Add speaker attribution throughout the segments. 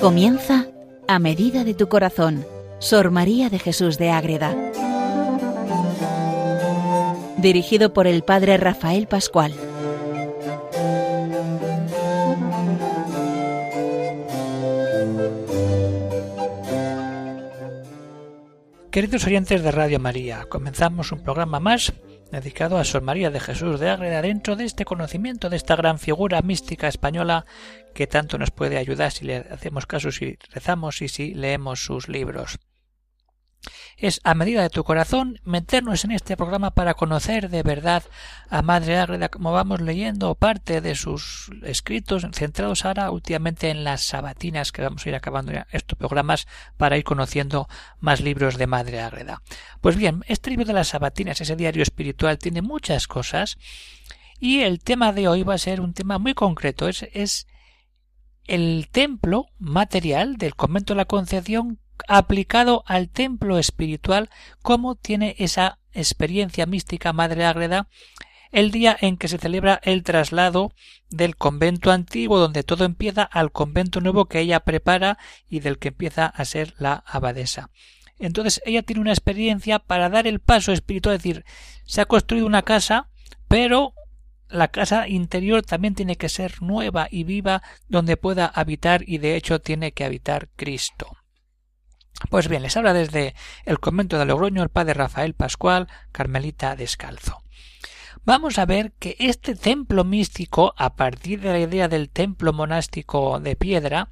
Speaker 1: Comienza a medida de tu corazón, Sor María de Jesús de Ágreda. Dirigido por el Padre Rafael Pascual.
Speaker 2: Queridos oyentes de Radio María, comenzamos un programa más dedicado a Sor María de Jesús de Ágreda dentro de este conocimiento de esta gran figura mística española que tanto nos puede ayudar si le hacemos caso, si rezamos y si leemos sus libros es a medida de tu corazón meternos en este programa para conocer de verdad a Madre Ágreda como vamos leyendo parte de sus escritos centrados ahora últimamente en las sabatinas que vamos a ir acabando ya estos programas para ir conociendo más libros de Madre Ágreda. Pues bien, este libro de las sabatinas, ese diario espiritual, tiene muchas cosas y el tema de hoy va a ser un tema muy concreto, es, es el templo material del convento de la Concepción aplicado al templo espiritual, cómo tiene esa experiencia mística Madre Ágreda el día en que se celebra el traslado del convento antiguo donde todo empieza al convento nuevo que ella prepara y del que empieza a ser la abadesa. Entonces ella tiene una experiencia para dar el paso espiritual, es decir, se ha construido una casa, pero la casa interior también tiene que ser nueva y viva donde pueda habitar y de hecho tiene que habitar Cristo. Pues bien, les habla desde el convento de Logroño el padre Rafael Pascual, Carmelita Descalzo. Vamos a ver que este templo místico, a partir de la idea del templo monástico de piedra,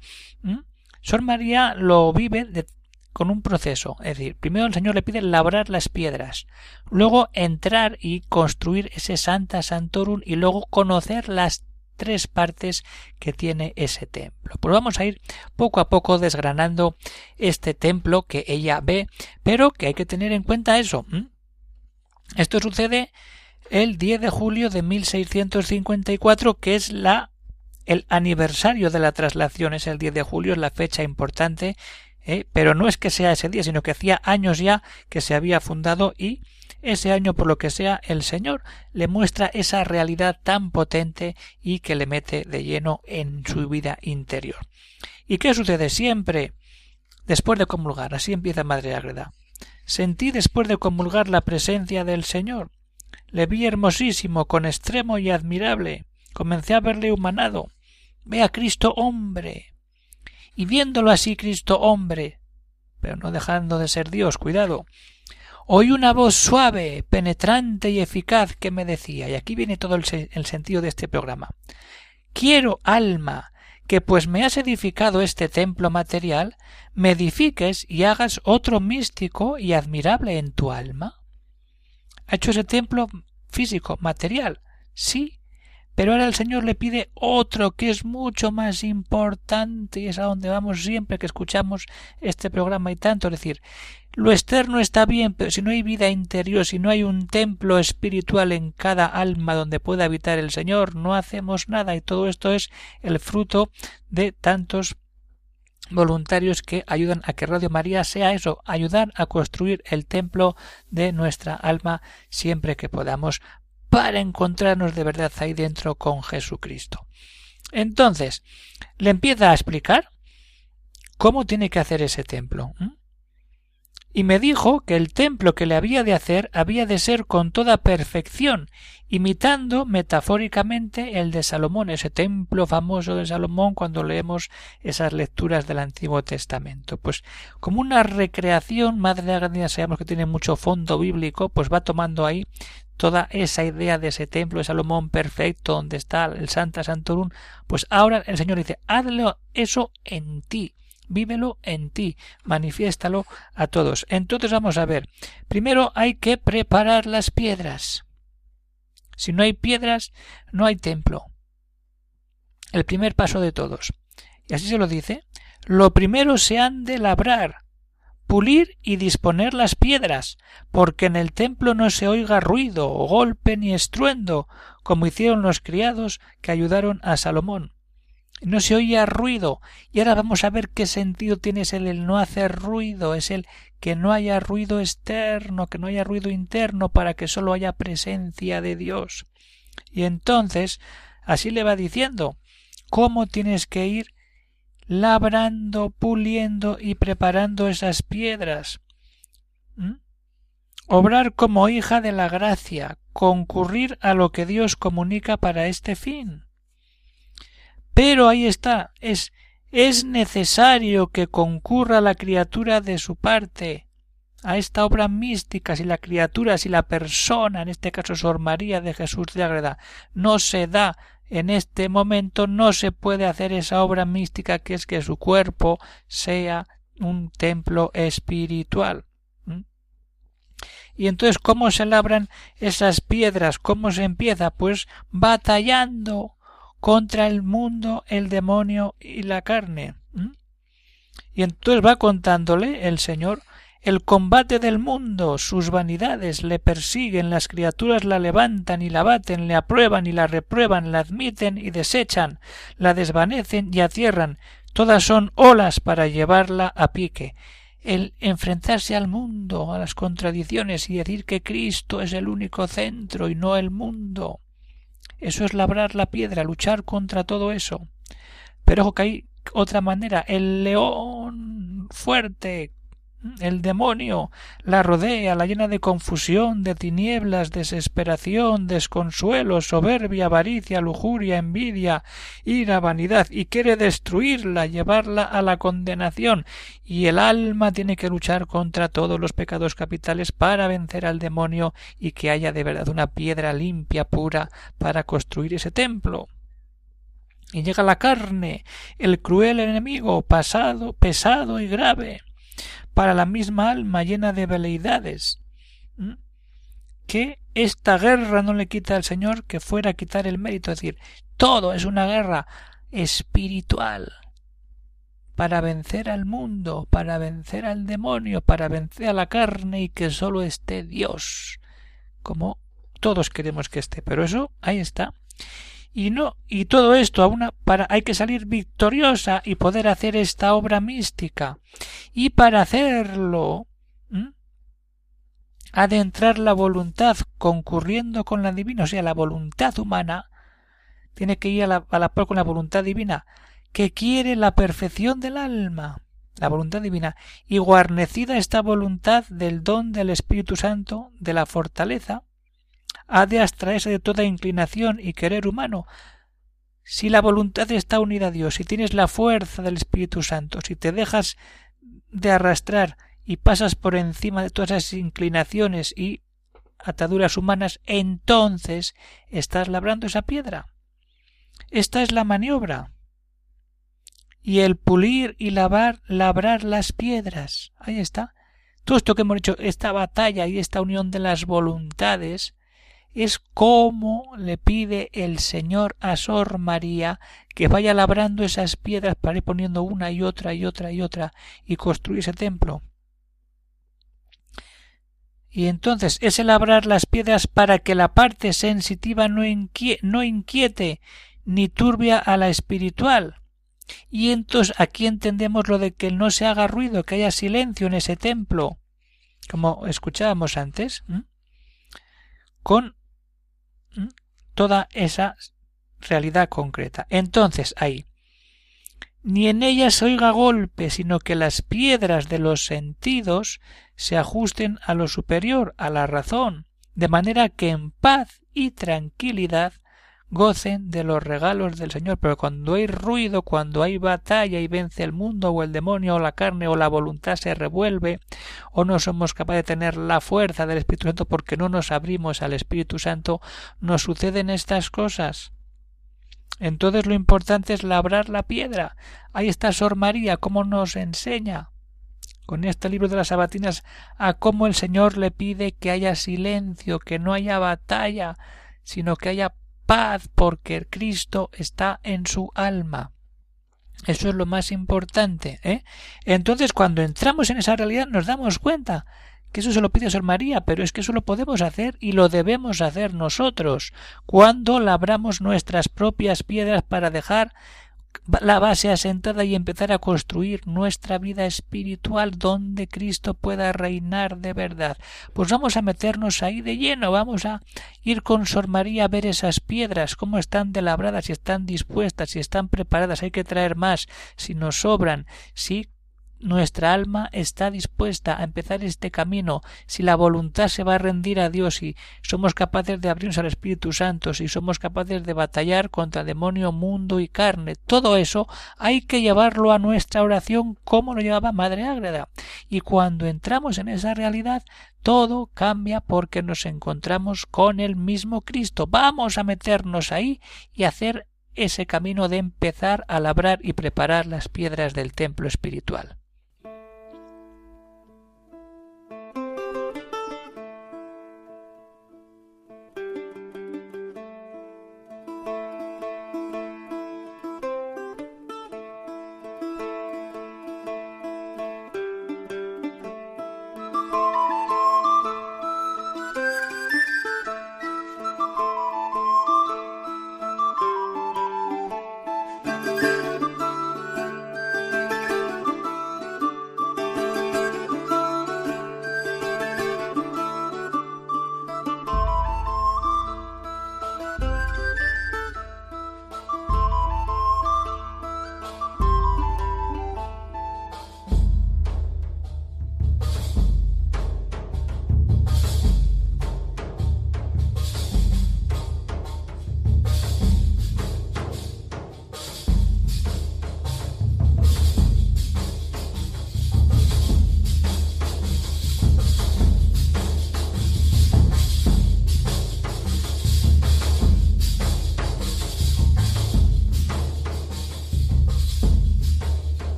Speaker 2: Sor María lo vive con un proceso. Es decir, primero el Señor le pide labrar las piedras, luego entrar y construir ese Santa Santorum y luego conocer las tres partes que tiene ese templo. Pues vamos a ir poco a poco desgranando este templo que ella ve, pero que hay que tener en cuenta eso. Esto sucede el 10 de julio de 1654, que es la el aniversario de la traslación es el 10 de julio, es la fecha importante, ¿eh? pero no es que sea ese día, sino que hacía años ya que se había fundado y ese año por lo que sea el Señor le muestra esa realidad tan potente y que le mete de lleno en su vida interior. ¿Y qué sucede siempre? Después de comulgar, así empieza Madre Ágreda. Sentí después de comulgar la presencia del Señor. Le vi hermosísimo, con extremo y admirable. Comencé a verle humanado. Ve a Cristo hombre. Y viéndolo así Cristo hombre, pero no dejando de ser Dios, cuidado, oí una voz suave, penetrante y eficaz que me decía, y aquí viene todo el, sentido de este programa, quiero, alma, que pues me has edificado este templo material, me edifiques y hagas otro místico y admirable en tu alma. ¿Ha hecho ese templo físico, material? Sí, pero ahora el Señor le pide otro que es mucho más importante y es a donde vamos siempre que escuchamos este programa y tanto. Es decir, lo externo está bien, pero si no hay vida interior, si no hay un templo espiritual en cada alma donde pueda habitar el Señor, no hacemos nada y todo esto es el fruto de tantos voluntarios que ayudan a que Radio María sea eso, ayudar a construir el templo de nuestra alma siempre que podamos para encontrarnos de verdad ahí dentro con Jesucristo. Entonces, le empieza a explicar cómo tiene que hacer ese templo. Y me dijo que el templo que le había de hacer había de ser con toda perfección, imitando metafóricamente el de Salomón, ese templo famoso de Salomón cuando leemos esas lecturas del Antiguo Testamento. Pues como una recreación, Madre de Agradina sabemos que tiene mucho fondo bíblico, pues va tomando ahí toda esa idea de ese templo de Salomón perfecto donde está el Santa Santorum, pues ahora el Señor dice, hazlo eso en ti, vívelo en ti, manifiéstalo a todos. Entonces vamos a ver, primero hay que preparar las piedras. Si no hay piedras, no hay templo. El primer paso de todos. Y así se lo dice, lo primero se han de labrar, pulir y disponer las piedras, porque en el templo no se oiga ruido, golpe ni estruendo, como hicieron los criados que ayudaron a Salomón. No se oía ruido, y ahora vamos a ver qué sentido tiene el, el no hacer ruido, es el que no haya ruido externo, que no haya ruido interno, para que sólo haya presencia de Dios. Y entonces, así le va diciendo, cómo tienes que ir labrando, puliendo y preparando esas piedras. Obrar como hija de la gracia, concurrir a lo que Dios comunica para este fin. Pero ahí está, es, es necesario que concurra la criatura de su parte a esta obra mística si la criatura, si la persona, en este caso Sor María de Jesús de Ágreda, no se da en este momento, no se puede hacer esa obra mística que es que su cuerpo sea un templo espiritual. Y entonces, ¿cómo se labran esas piedras? ¿Cómo se empieza? Pues batallando contra el mundo, el demonio y la carne. Y entonces va contándole el Señor el combate del mundo, sus vanidades le persiguen, las criaturas la levantan y la baten, le aprueban y la reprueban, la admiten y desechan, la desvanecen y atierran, todas son olas para llevarla a pique. El enfrentarse al mundo, a las contradicciones y decir que Cristo es el único centro y no el mundo. Eso es labrar la piedra, luchar contra todo eso. Pero ojo que hay otra manera, el león fuerte, el demonio la rodea, la llena de confusión, de tinieblas, desesperación, desconsuelo, soberbia, avaricia, lujuria, envidia, ira, vanidad, y quiere destruirla, llevarla a la condenación, y el alma tiene que luchar contra todos los pecados capitales para vencer al demonio y que haya de verdad una piedra limpia, pura, para construir ese templo. Y llega la carne, el cruel enemigo, pasado, pesado y grave para la misma alma llena de veleidades. Que esta guerra no le quita al Señor que fuera a quitar el mérito, es decir, todo es una guerra espiritual para vencer al mundo, para vencer al demonio, para vencer a la carne y que sólo esté Dios, como todos queremos que esté. Pero eso ahí está y no y todo esto a una para hay que salir victoriosa y poder hacer esta obra mística. Y para hacerlo ha de entrar la voluntad concurriendo con la divina o sea la voluntad humana tiene que ir a la, a la par con la voluntad divina que quiere la perfección del alma la voluntad divina y guarnecida esta voluntad del don del Espíritu Santo de la fortaleza ha de abstraerse de toda inclinación y querer humano. Si la voluntad está unida a Dios, si tienes la fuerza del Espíritu Santo, si te dejas de arrastrar y pasas por encima de todas esas inclinaciones y ataduras humanas, entonces estás labrando esa piedra. Esta es la maniobra. Y el pulir y lavar, labrar las piedras. Ahí está. Todo esto que hemos hecho, esta batalla y esta unión de las voluntades, es como le pide el Señor a Sor María que vaya labrando esas piedras para ir poniendo una y otra y otra y otra y construir ese templo. Y entonces ese labrar las piedras para que la parte sensitiva no, no inquiete ni turbia a la espiritual. Y entonces aquí entendemos lo de que no se haga ruido, que haya silencio en ese templo, como escuchábamos antes, con toda esa realidad concreta. Entonces ahí ni en ella se oiga golpe, sino que las piedras de los sentidos se ajusten a lo superior, a la razón, de manera que en paz y tranquilidad gocen de los regalos del Señor, pero cuando hay ruido, cuando hay batalla y vence el mundo o el demonio o la carne o la voluntad se revuelve o no somos capaces de tener la fuerza del Espíritu Santo porque no nos abrimos al Espíritu Santo, nos suceden estas cosas. Entonces lo importante es labrar la piedra. Ahí está Sor María, cómo nos enseña con este libro de las sabatinas a cómo el Señor le pide que haya silencio, que no haya batalla, sino que haya paz porque Cristo está en su alma. Eso es lo más importante. ¿eh? Entonces, cuando entramos en esa realidad, nos damos cuenta que eso se lo pide Sor María, pero es que eso lo podemos hacer y lo debemos hacer nosotros cuando labramos nuestras propias piedras para dejar la base asentada y empezar a construir nuestra vida espiritual donde Cristo pueda reinar de verdad. Pues vamos a meternos ahí de lleno, vamos a ir con Sor María a ver esas piedras, cómo están delabradas, si están dispuestas, si están preparadas, hay que traer más, si nos sobran, si nuestra alma está dispuesta a empezar este camino, si la voluntad se va a rendir a Dios y somos capaces de abrirnos al Espíritu Santo, si somos capaces de batallar contra demonio, mundo y carne, todo eso hay que llevarlo a nuestra oración como lo llevaba Madre Ágreda. Y cuando entramos en esa realidad, todo cambia porque nos encontramos con el mismo Cristo. Vamos a meternos ahí y hacer ese camino de empezar a labrar y preparar las piedras del templo espiritual.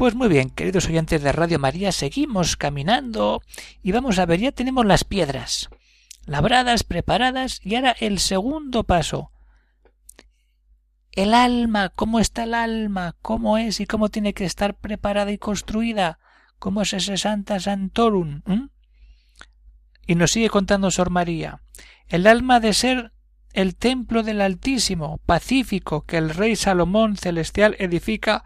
Speaker 2: Pues muy bien, queridos oyentes de Radio María, seguimos caminando y vamos a ver, ya tenemos las piedras labradas, preparadas y ahora el segundo paso. El alma, ¿cómo está el alma? ¿Cómo es y cómo tiene que estar preparada y construida? ¿Cómo es ese Santa Santorum? Y nos sigue contando Sor María. El alma de ser el templo del Altísimo, pacífico, que el rey Salomón celestial edifica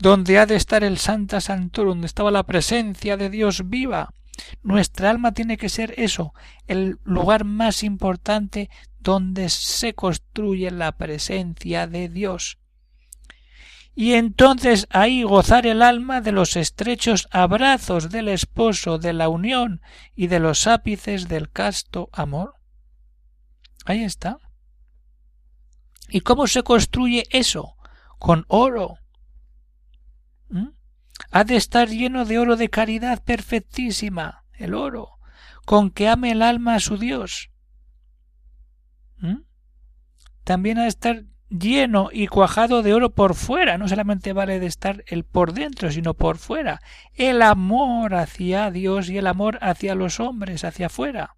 Speaker 2: donde ha de estar el Santa Santorum, donde estaba la presencia de Dios viva. Nuestra alma tiene que ser eso, el lugar más importante donde se construye la presencia de Dios. Y entonces ahí gozar el alma de los estrechos abrazos del esposo, de la unión y de los ápices del casto amor. Ahí está. ¿Y cómo se construye eso? Con oro, ¿Mm? Ha de estar lleno de oro de caridad perfectísima, el oro, con que ame el alma a su Dios. ¿Mm? también ha de estar lleno y cuajado de oro por fuera. No solamente vale de estar el por dentro, sino por fuera. El amor hacia Dios y el amor hacia los hombres, hacia afuera.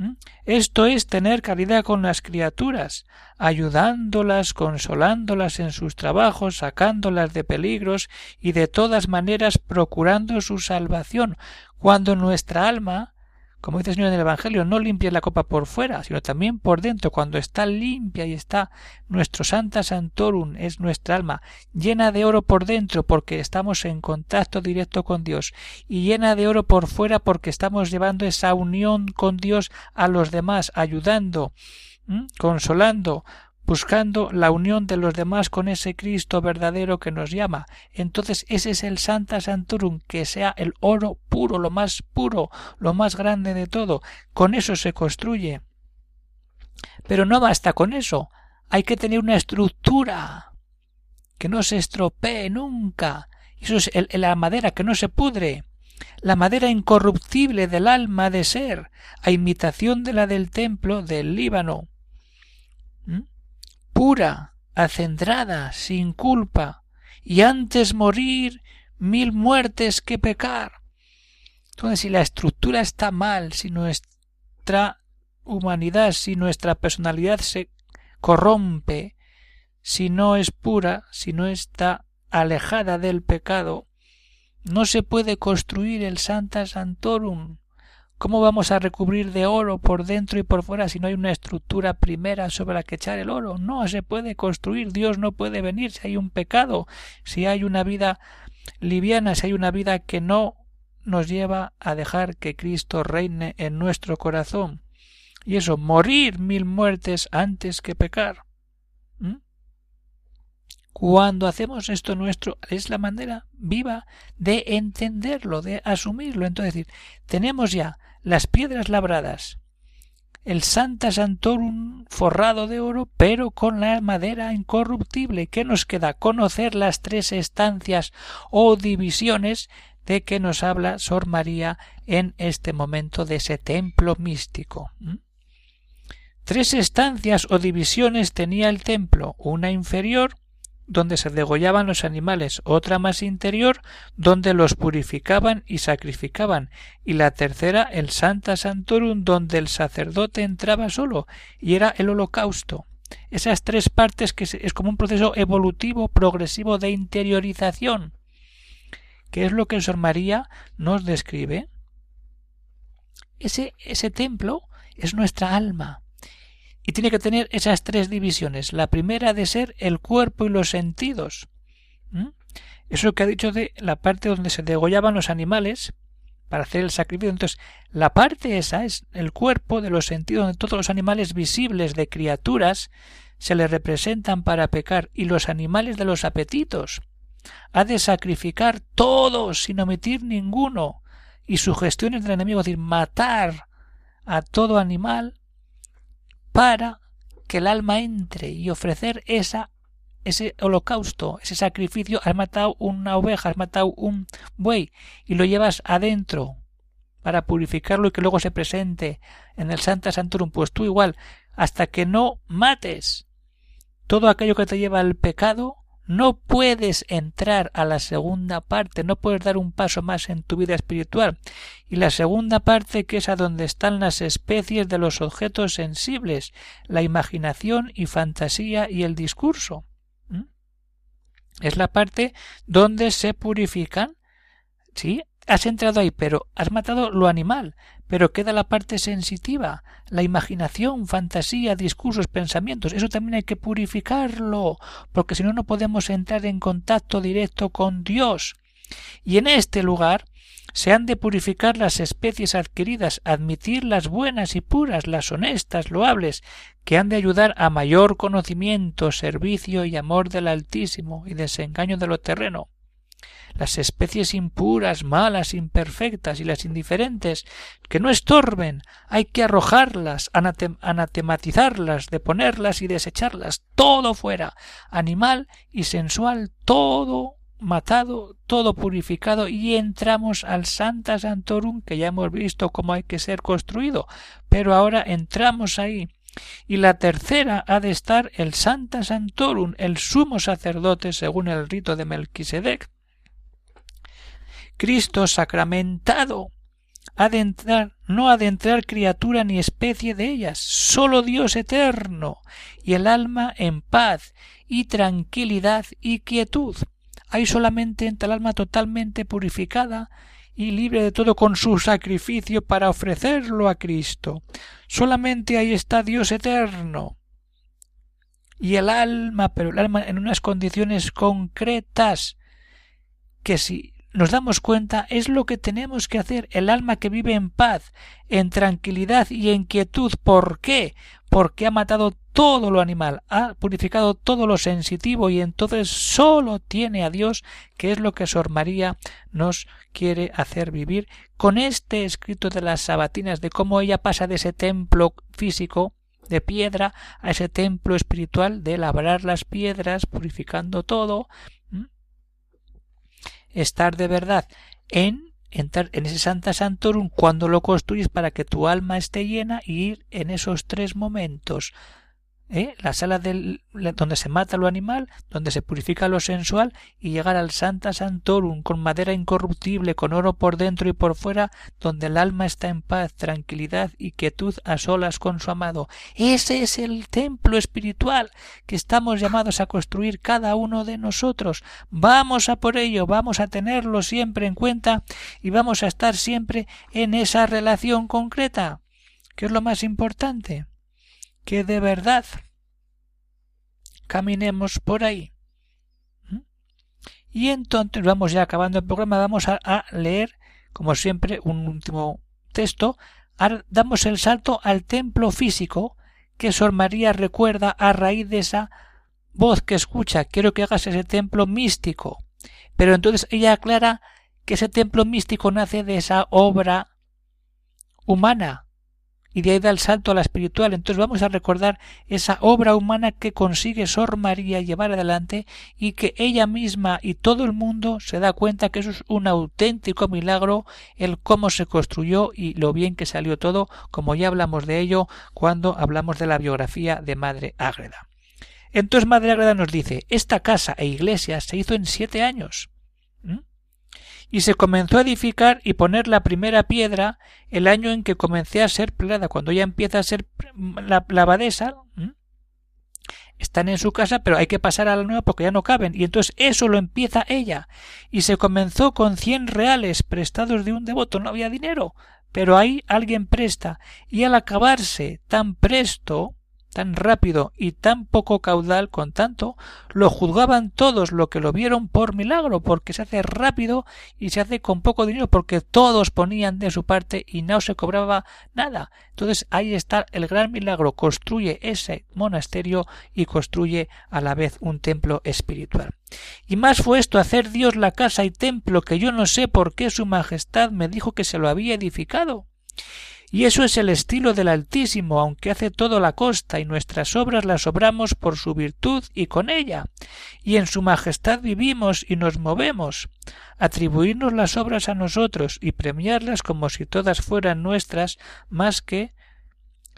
Speaker 2: ¿Mm? Esto es tener caridad con las criaturas, ayudándolas, consolándolas en sus trabajos, sacándolas de peligros y de todas maneras procurando su salvación, cuando nuestra alma como dice el Señor en el Evangelio, no limpies la copa por fuera, sino también por dentro, cuando está limpia y está nuestro Santa Santorum, es nuestra alma, llena de oro por dentro porque estamos en contacto directo con Dios, y llena de oro por fuera porque estamos llevando esa unión con Dios a los demás, ayudando, consolando, buscando la unión de los demás con ese Cristo verdadero que nos llama. Entonces ese es el Santa Santurum, que sea el oro puro, lo más puro, lo más grande de todo. Con eso se construye. Pero no basta con eso. Hay que tener una estructura que no se estropee nunca. Eso es la madera que no se pudre la madera incorruptible del alma de ser, a imitación de la del templo del Líbano pura, acendrada, sin culpa, y antes morir mil muertes que pecar. Entonces, si la estructura está mal, si nuestra humanidad, si nuestra personalidad se corrompe, si no es pura, si no está alejada del pecado, no se puede construir el Santa Santorum, ¿Cómo vamos a recubrir de oro por dentro y por fuera si no hay una estructura primera sobre la que echar el oro? No se puede construir, Dios no puede venir si hay un pecado, si hay una vida liviana, si hay una vida que no nos lleva a dejar que Cristo reine en nuestro corazón. Y eso, morir mil muertes antes que pecar. ¿Mm? Cuando hacemos esto nuestro, es la manera viva de entenderlo, de asumirlo. Entonces, decir, tenemos ya las piedras labradas, el Santa Santorum forrado de oro, pero con la madera incorruptible. ¿Qué nos queda? Conocer las tres estancias o divisiones de que nos habla Sor María en este momento de ese templo místico. Tres estancias o divisiones tenía el templo, una inferior, donde se degollaban los animales, otra más interior, donde los purificaban y sacrificaban, y la tercera el Santa Santorum, donde el sacerdote entraba solo, y era el holocausto. Esas tres partes que es como un proceso evolutivo progresivo de interiorización, que es lo que Sor María nos describe. Ese, ese templo es nuestra alma, y tiene que tener esas tres divisiones. La primera de ser el cuerpo y los sentidos. Eso que ha dicho de la parte donde se degollaban los animales para hacer el sacrificio. Entonces, la parte esa es el cuerpo de los sentidos donde todos los animales visibles de criaturas se le representan para pecar y los animales de los apetitos. Ha de sacrificar todos sin omitir ninguno y sugestiones del enemigo, es decir, matar a todo animal para que el alma entre y ofrecer esa ese holocausto, ese sacrificio, has matado una oveja, has matado un buey y lo llevas adentro para purificarlo y que luego se presente en el Santa Santorum, pues tú igual, hasta que no mates todo aquello que te lleva al pecado, no puedes entrar a la segunda parte, no puedes dar un paso más en tu vida espiritual. Y la segunda parte que es a donde están las especies de los objetos sensibles, la imaginación y fantasía y el discurso. ¿Mm? Es la parte donde se purifican, sí, has entrado ahí, pero has matado lo animal, pero queda la parte sensitiva, la imaginación, fantasía, discursos, pensamientos. Eso también hay que purificarlo, porque si no, no podemos entrar en contacto directo con Dios. Y en este lugar se han de purificar las especies adquiridas, admitir las buenas y puras, las honestas, loables, que han de ayudar a mayor conocimiento, servicio y amor del Altísimo y desengaño de lo terreno las especies impuras, malas, imperfectas y las indiferentes, que no estorben, hay que arrojarlas, anatematizarlas, deponerlas y desecharlas, todo fuera, animal y sensual, todo matado, todo purificado, y entramos al Santa Santorum, que ya hemos visto cómo hay que ser construido, pero ahora entramos ahí, Y la tercera ha de estar el Santa Santorum, el sumo sacerdote según el rito de Melquisedec. Cristo sacramentado ha de entrar, no ha de entrar criatura ni especie de ellas, solo Dios eterno, y el alma en paz y tranquilidad y quietud. Hay solamente entre el alma totalmente purificada y libre de todo con su sacrificio para ofrecerlo a Cristo. Solamente ahí está Dios eterno. Y el alma, pero el alma en unas condiciones concretas, que si nos damos cuenta es lo que tenemos que hacer el alma que vive en paz, en tranquilidad y en quietud. ¿Por qué? Porque ha matado todo lo animal, ha purificado todo lo sensitivo y entonces sólo tiene a Dios, que es lo que Sor María nos quiere hacer vivir con este escrito de las sabatinas de cómo ella pasa de ese templo físico de piedra a ese templo espiritual de labrar las piedras, purificando todo, estar de verdad en entrar en ese Santa Santorum cuando lo construyes para que tu alma esté llena y ir en esos tres momentos ¿eh? la sala donde se mata lo animal, donde se purifica lo sensual y llegar al Santa Santorum con madera incorruptible, con oro por dentro y por fuera, donde el alma está en paz, tranquilidad y quietud a solas con su amado. Ese es el templo espiritual que estamos llamados a construir cada uno de nosotros. Vamos a por ello, vamos a tenerlo siempre en cuenta y vamos a estar siempre en esa relación concreta. ¿Qué es lo más importante? Que de verdad caminemos por ahí. Y entonces vamos ya acabando el programa, vamos a, leer, como siempre, un último texto. Ahora damos el salto al templo físico que Sor María recuerda a raíz de esa voz que escucha. Quiero que hagas ese templo místico. Pero entonces ella aclara que ese templo místico nace de esa obra humana y de ahí da el salto a la espiritual. Entonces vamos a recordar esa obra humana que consigue Sor María llevar adelante y que ella misma y todo el mundo se da cuenta que eso es un auténtico milagro el cómo se construyó y lo bien que salió todo, como ya hablamos de ello cuando hablamos de la biografía de Madre Ágreda. Entonces Madre Ágreda nos dice, esta casa e iglesia se hizo en siete años y se comenzó a edificar y poner la primera piedra el año en que comencé a ser plada, cuando ya empieza a ser la, abadesa. Están en su casa, pero hay que pasar a la nueva porque ya no caben. Y entonces eso lo empieza ella. Y se comenzó con cien reales prestados de un devoto. No había dinero. Pero ahí alguien presta. Y al acabarse tan presto, tan rápido y tan poco caudal con tanto, lo juzgaban todos lo que lo vieron por milagro, porque se hace rápido y se hace con poco dinero, porque todos ponían de su parte y no se cobraba nada. Entonces ahí está el gran milagro, construye ese monasterio y construye a la vez un templo espiritual. Y más fue esto hacer Dios la casa y templo que yo no sé por qué su majestad me dijo que se lo había edificado. Y eso es el estilo del Altísimo, aunque hace todo la costa, y nuestras obras las obramos por su virtud y con ella, y en su majestad vivimos y nos movemos. Atribuirnos las obras a nosotros y premiarlas como si todas fueran nuestras, más que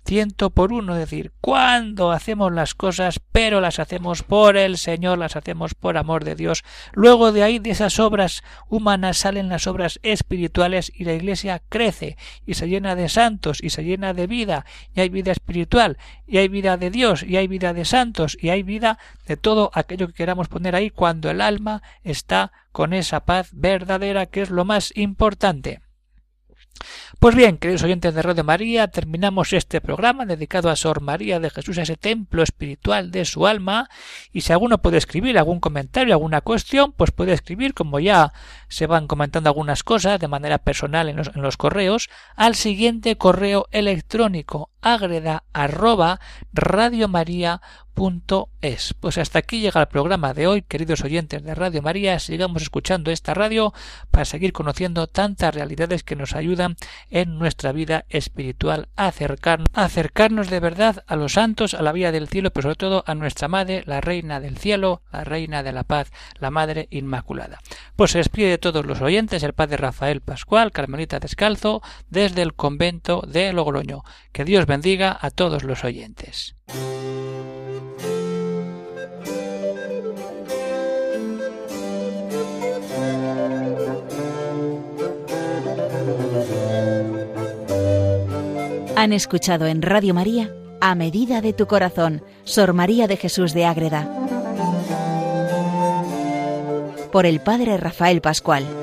Speaker 2: ciento por uno, es decir, cuando hacemos las cosas, pero las hacemos por el Señor, las hacemos por amor de Dios. Luego de ahí, de esas obras humanas, salen las obras espirituales y la Iglesia crece y se llena de santos y se llena de vida, y hay vida espiritual, y hay vida de Dios, y hay vida de santos, y hay vida de todo aquello que queramos poner ahí cuando el alma está con esa paz verdadera que es lo más importante. Pues bien, queridos oyentes de Radio María, terminamos este programa dedicado a Sor María de Jesús, a ese templo espiritual de su alma, y si alguno puede escribir algún comentario, alguna cuestión, pues puede escribir, como ya se van comentando algunas cosas de manera personal en los, correos, al siguiente correo electrónico agreda arroba es. Pues hasta aquí llega el programa de hoy, queridos oyentes de Radio María. Sigamos escuchando esta radio para seguir conociendo tantas realidades que nos ayudan en nuestra vida espiritual acercarnos, acercarnos de verdad a los santos, a la vida del cielo, pero sobre todo a nuestra Madre, la Reina del Cielo, la Reina de la Paz, la Madre Inmaculada. Pues se despide de todos los oyentes el Padre Rafael Pascual, Carmelita Descalzo, desde el convento de Logroño. Que Dios bendiga a todos los oyentes.
Speaker 1: Han escuchado en Radio María A Medida de tu Corazón, Sor María de Jesús de Ágreda, por el Padre Rafael Pascual.